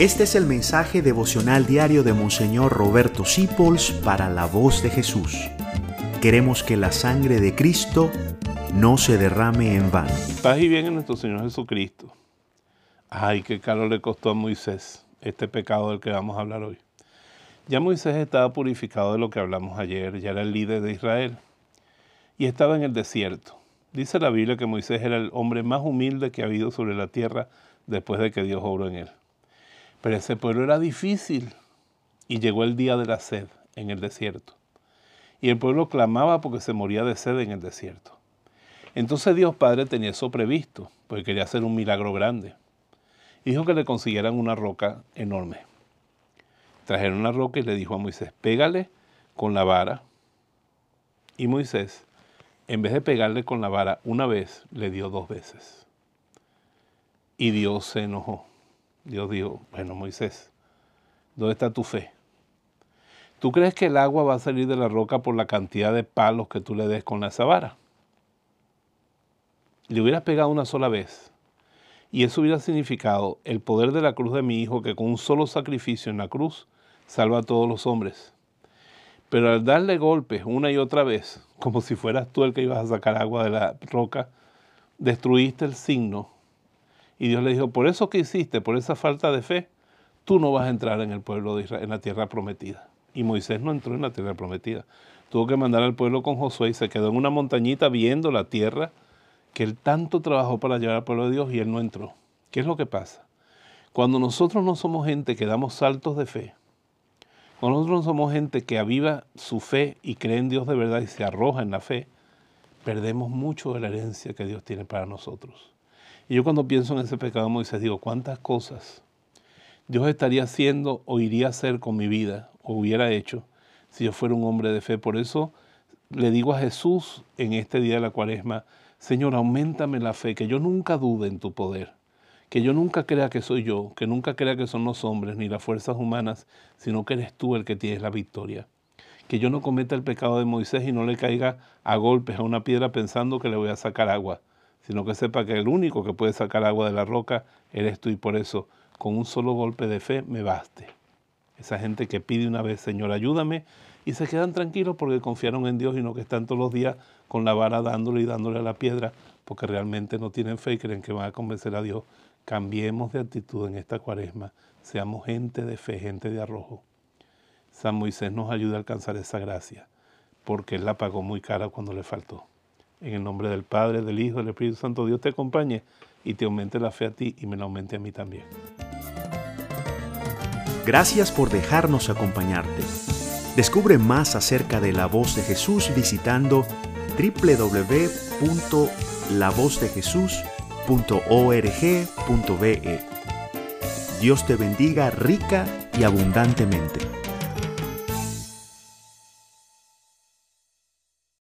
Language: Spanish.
Este es el mensaje devocional diario de Monseñor Roberto Sipols para la voz de Jesús. Queremos que la sangre de Cristo no se derrame en vano. Paz y bien en nuestro Señor Jesucristo. Ay, qué caro le costó a Moisés este pecado del que vamos a hablar hoy. Ya Moisés estaba purificado de lo que hablamos ayer, ya era el líder de Israel y estaba en el desierto. Dice la Biblia que Moisés era el hombre más humilde que ha habido sobre la tierra después de que Dios obró en él. Pero ese pueblo era difícil y llegó el día de la sed en el desierto. Y el pueblo clamaba porque se moría de sed en el desierto. Entonces Dios Padre tenía eso previsto, porque quería hacer un milagro grande. Dijo que le consiguieran una roca enorme. Trajeron una roca y le dijo a Moisés, pégale con la vara. Y Moisés, en vez de pegarle con la vara una vez, le dio dos veces. Y Dios se enojó. Dios dijo, bueno Moisés, ¿dónde está tu fe? ¿Tú crees que el agua va a salir de la roca por la cantidad de palos que tú le des con esa vara? Le hubieras pegado una sola vez y eso hubiera significado el poder de la cruz de mi hijo que con un solo sacrificio en la cruz salva a todos los hombres. Pero al darle golpes una y otra vez, como si fueras tú el que ibas a sacar agua de la roca, destruiste el signo y Dios le dijo, por eso que hiciste, por esa falta de fe, tú no vas a entrar en el pueblo de Israel, en la tierra prometida. Y Moisés no entró en la tierra prometida. Tuvo que mandar al pueblo con Josué y se quedó en una montañita viendo la tierra que él tanto trabajó para llevar al pueblo de Dios y él no entró. ¿Qué es lo que pasa? Cuando nosotros no somos gente que damos saltos de fe, cuando nosotros no somos gente que aviva su fe y cree en Dios de verdad y se arroja en la fe, perdemos mucho de la herencia que Dios tiene para nosotros. Y yo cuando pienso en ese pecado de Moisés digo, ¿cuántas cosas Dios estaría haciendo o iría a hacer con mi vida o hubiera hecho si yo fuera un hombre de fe? Por eso le digo a Jesús en este día de la cuaresma, Señor, aumentame la fe, que yo nunca dude en tu poder, que yo nunca crea que soy yo, que nunca crea que son los hombres ni las fuerzas humanas, sino que eres tú el que tienes la victoria. Que yo no cometa el pecado de Moisés y no le caiga a golpes a una piedra pensando que le voy a sacar agua, sino que sepa que el único que puede sacar agua de la roca eres tú y por eso con un solo golpe de fe me baste. Esa gente que pide una vez, Señor, ayúdame, y se quedan tranquilos porque confiaron en Dios y no que están todos los días con la vara dándole y dándole a la piedra porque realmente no tienen fe y creen que van a convencer a Dios. Cambiemos de actitud en esta cuaresma, seamos gente de fe, gente de arrojo. San Moisés nos ayuda a alcanzar esa gracia porque Él la pagó muy cara cuando le faltó. En el nombre del Padre, del Hijo, del Espíritu Santo, Dios te acompañe y te aumente la fe a ti y me la aumente a mí también. Gracias por dejarnos acompañarte. Descubre más acerca de la voz de Jesús visitando www.lavozdejesús.org.be. Dios te bendiga rica y abundantemente.